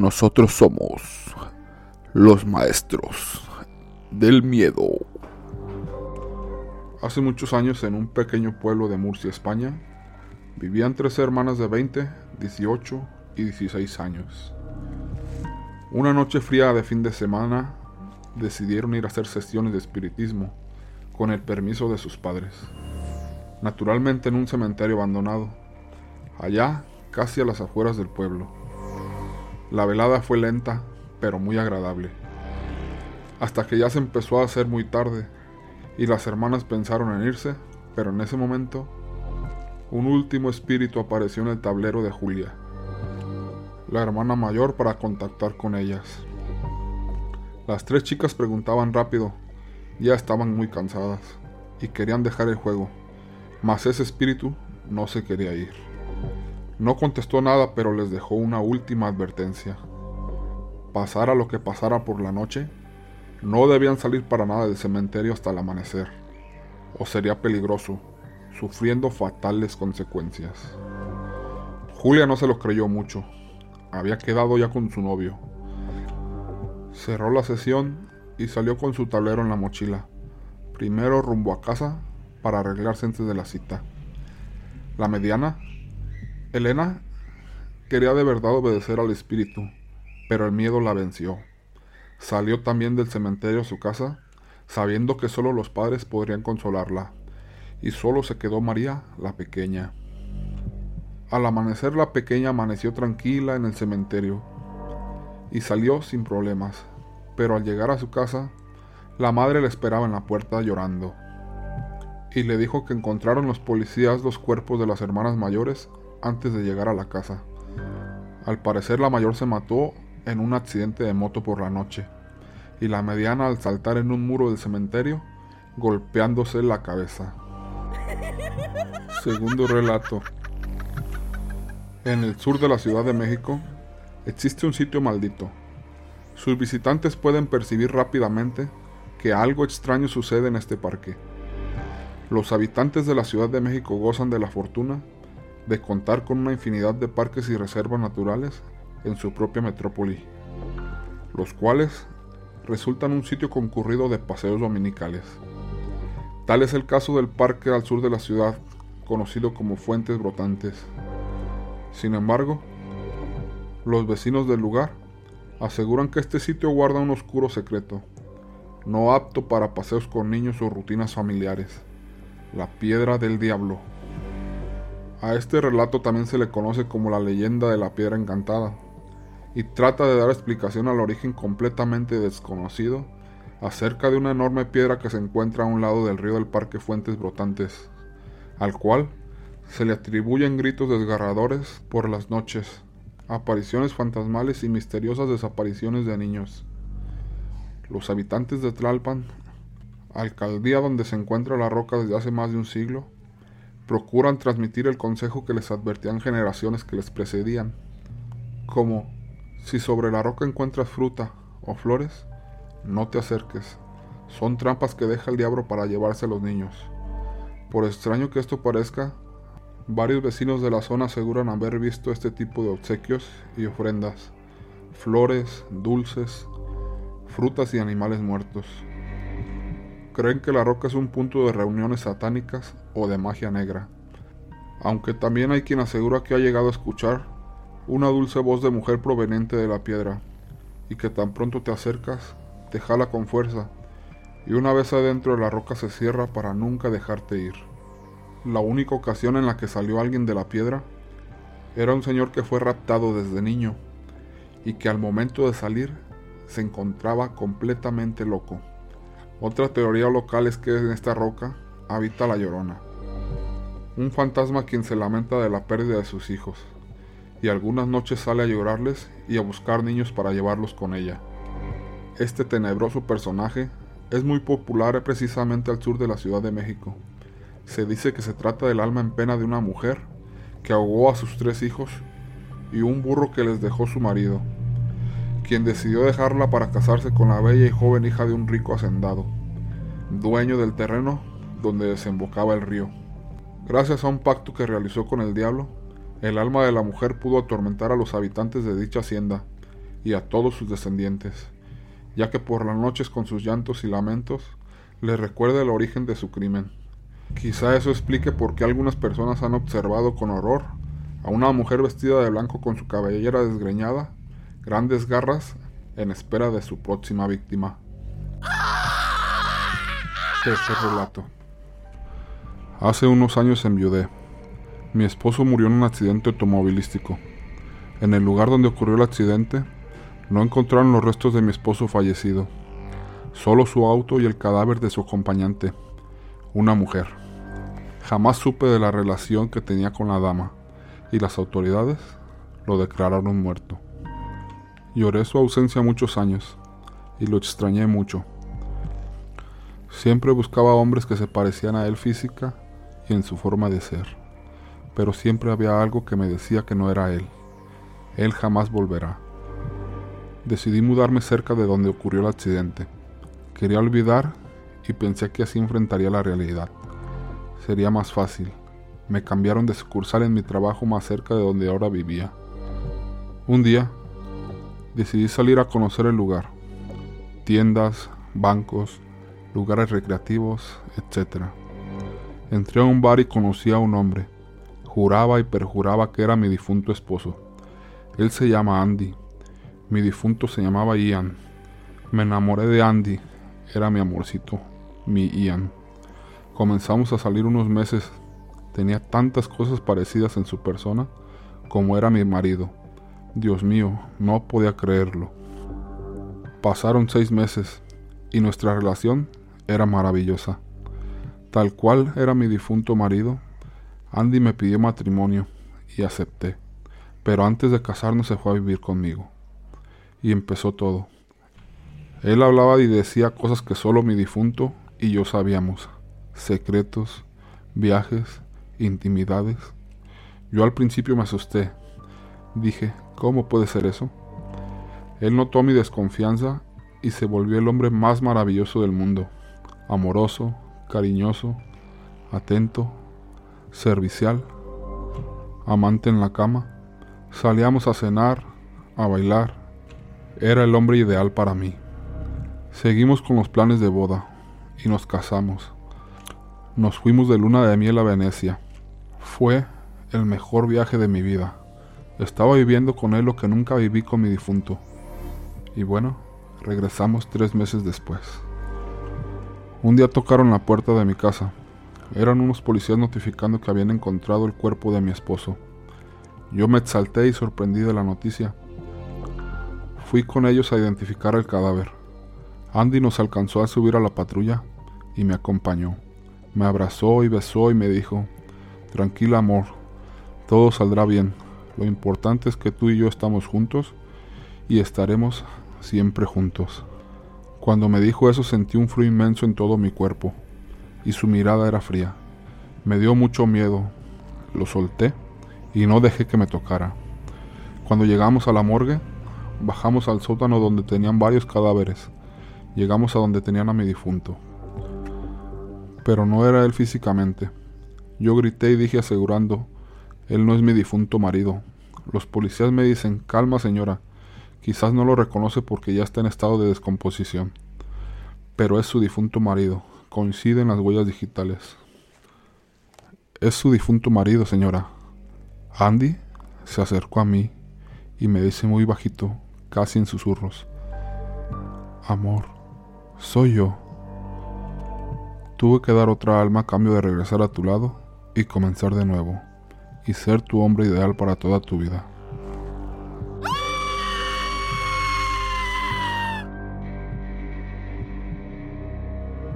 Nosotros somos los maestros del miedo. Hace muchos años en un pequeño pueblo de Murcia, España, vivían tres hermanas de 20, 18 y 16 años. Una noche fría de fin de semana decidieron ir a hacer sesiones de espiritismo con el permiso de sus padres. Naturalmente en un cementerio abandonado, allá casi a las afueras del pueblo. La velada fue lenta, pero muy agradable. Hasta que ya se empezó a hacer muy tarde y las hermanas pensaron en irse, pero en ese momento un último espíritu apareció en el tablero de Julia, la hermana mayor para contactar con ellas. Las tres chicas preguntaban rápido, ya estaban muy cansadas y querían dejar el juego, mas ese espíritu no se quería ir. No contestó nada, pero les dejó una última advertencia. Pasara lo que pasara por la noche, no debían salir para nada del cementerio hasta el amanecer, o sería peligroso, sufriendo fatales consecuencias. Julia no se lo creyó mucho, había quedado ya con su novio. Cerró la sesión y salió con su tablero en la mochila, primero rumbo a casa para arreglarse antes de la cita. La mediana Elena quería de verdad obedecer al espíritu, pero el miedo la venció. Salió también del cementerio a su casa, sabiendo que solo los padres podrían consolarla, y solo se quedó María, la pequeña. Al amanecer la pequeña amaneció tranquila en el cementerio, y salió sin problemas, pero al llegar a su casa, la madre le esperaba en la puerta llorando, y le dijo que encontraron los policías los cuerpos de las hermanas mayores antes de llegar a la casa. Al parecer la mayor se mató en un accidente de moto por la noche, y la mediana al saltar en un muro del cementerio, golpeándose la cabeza. Segundo relato. En el sur de la Ciudad de México existe un sitio maldito. Sus visitantes pueden percibir rápidamente que algo extraño sucede en este parque. Los habitantes de la Ciudad de México gozan de la fortuna de contar con una infinidad de parques y reservas naturales en su propia metrópoli, los cuales resultan un sitio concurrido de paseos dominicales. Tal es el caso del parque al sur de la ciudad, conocido como Fuentes Brotantes. Sin embargo, los vecinos del lugar aseguran que este sitio guarda un oscuro secreto, no apto para paseos con niños o rutinas familiares, la piedra del diablo. A este relato también se le conoce como la leyenda de la piedra encantada, y trata de dar explicación al origen completamente desconocido acerca de una enorme piedra que se encuentra a un lado del río del Parque Fuentes Brotantes, al cual se le atribuyen gritos desgarradores por las noches, apariciones fantasmales y misteriosas desapariciones de niños. Los habitantes de Tlalpan, alcaldía donde se encuentra la roca desde hace más de un siglo, procuran transmitir el consejo que les advertían generaciones que les precedían, como si sobre la roca encuentras fruta o flores, no te acerques, son trampas que deja el diablo para llevarse a los niños. Por extraño que esto parezca, varios vecinos de la zona aseguran haber visto este tipo de obsequios y ofrendas, flores, dulces, frutas y animales muertos creen que la roca es un punto de reuniones satánicas o de magia negra. Aunque también hay quien asegura que ha llegado a escuchar una dulce voz de mujer proveniente de la piedra, y que tan pronto te acercas, te jala con fuerza, y una vez adentro de la roca se cierra para nunca dejarte ir. La única ocasión en la que salió alguien de la piedra era un señor que fue raptado desde niño, y que al momento de salir se encontraba completamente loco. Otra teoría local es que en esta roca habita la llorona, un fantasma quien se lamenta de la pérdida de sus hijos, y algunas noches sale a llorarles y a buscar niños para llevarlos con ella. Este tenebroso personaje es muy popular precisamente al sur de la Ciudad de México. Se dice que se trata del alma en pena de una mujer que ahogó a sus tres hijos y un burro que les dejó su marido quien decidió dejarla para casarse con la bella y joven hija de un rico hacendado, dueño del terreno donde desembocaba el río. Gracias a un pacto que realizó con el diablo, el alma de la mujer pudo atormentar a los habitantes de dicha hacienda, y a todos sus descendientes, ya que por las noches con sus llantos y lamentos le recuerda el origen de su crimen. Quizá eso explique por qué algunas personas han observado con horror a una mujer vestida de blanco con su cabellera desgreñada, grandes garras, en espera de su próxima víctima. Tercer relato. Hace unos años enviudé. Mi esposo murió en un accidente automovilístico. En el lugar donde ocurrió el accidente, no encontraron los restos de mi esposo fallecido, solo su auto y el cadáver de su acompañante, una mujer. Jamás supe de la relación que tenía con la dama, y las autoridades lo declararon muerto. Lloré su ausencia muchos años, y lo extrañé mucho. Siempre buscaba hombres que se parecían a él física en su forma de ser, pero siempre había algo que me decía que no era él. Él jamás volverá. Decidí mudarme cerca de donde ocurrió el accidente. Quería olvidar y pensé que así enfrentaría la realidad. Sería más fácil. Me cambiaron de sucursal en mi trabajo más cerca de donde ahora vivía. Un día, decidí salir a conocer el lugar. Tiendas, bancos, lugares recreativos, etc. Entré a un bar y conocí a un hombre. Juraba y perjuraba que era mi difunto esposo. Él se llama Andy. Mi difunto se llamaba Ian. Me enamoré de Andy. Era mi amorcito, mi Ian. Comenzamos a salir unos meses. Tenía tantas cosas parecidas en su persona como era mi marido. Dios mío, no podía creerlo. Pasaron seis meses y nuestra relación era maravillosa. Tal cual era mi difunto marido, Andy me pidió matrimonio y acepté. Pero antes de casarnos se fue a vivir conmigo. Y empezó todo. Él hablaba y decía cosas que solo mi difunto y yo sabíamos. Secretos, viajes, intimidades. Yo al principio me asusté. Dije, ¿cómo puede ser eso? Él notó mi desconfianza y se volvió el hombre más maravilloso del mundo amoroso, cariñoso, atento, servicial, amante en la cama. Salíamos a cenar, a bailar. Era el hombre ideal para mí. Seguimos con los planes de boda y nos casamos. Nos fuimos de luna de miel a Venecia. Fue el mejor viaje de mi vida. Estaba viviendo con él lo que nunca viví con mi difunto. Y bueno, regresamos tres meses después. Un día tocaron la puerta de mi casa. Eran unos policías notificando que habían encontrado el cuerpo de mi esposo. Yo me exalté y sorprendí de la noticia. Fui con ellos a identificar el cadáver. Andy nos alcanzó a subir a la patrulla y me acompañó. Me abrazó y besó y me dijo, Tranquila amor, todo saldrá bien. Lo importante es que tú y yo estamos juntos y estaremos siempre juntos. Cuando me dijo eso sentí un frío inmenso en todo mi cuerpo, y su mirada era fría. Me dio mucho miedo. Lo solté y no dejé que me tocara. Cuando llegamos a la morgue, bajamos al sótano donde tenían varios cadáveres. Llegamos a donde tenían a mi difunto. Pero no era él físicamente. Yo grité y dije asegurando, él no es mi difunto marido. Los policías me dicen, calma señora, Quizás no lo reconoce porque ya está en estado de descomposición, pero es su difunto marido. Coinciden las huellas digitales. Es su difunto marido, señora. Andy se acercó a mí y me dice muy bajito, casi en susurros. Amor, soy yo. Tuve que dar otra alma a cambio de regresar a tu lado y comenzar de nuevo, y ser tu hombre ideal para toda tu vida.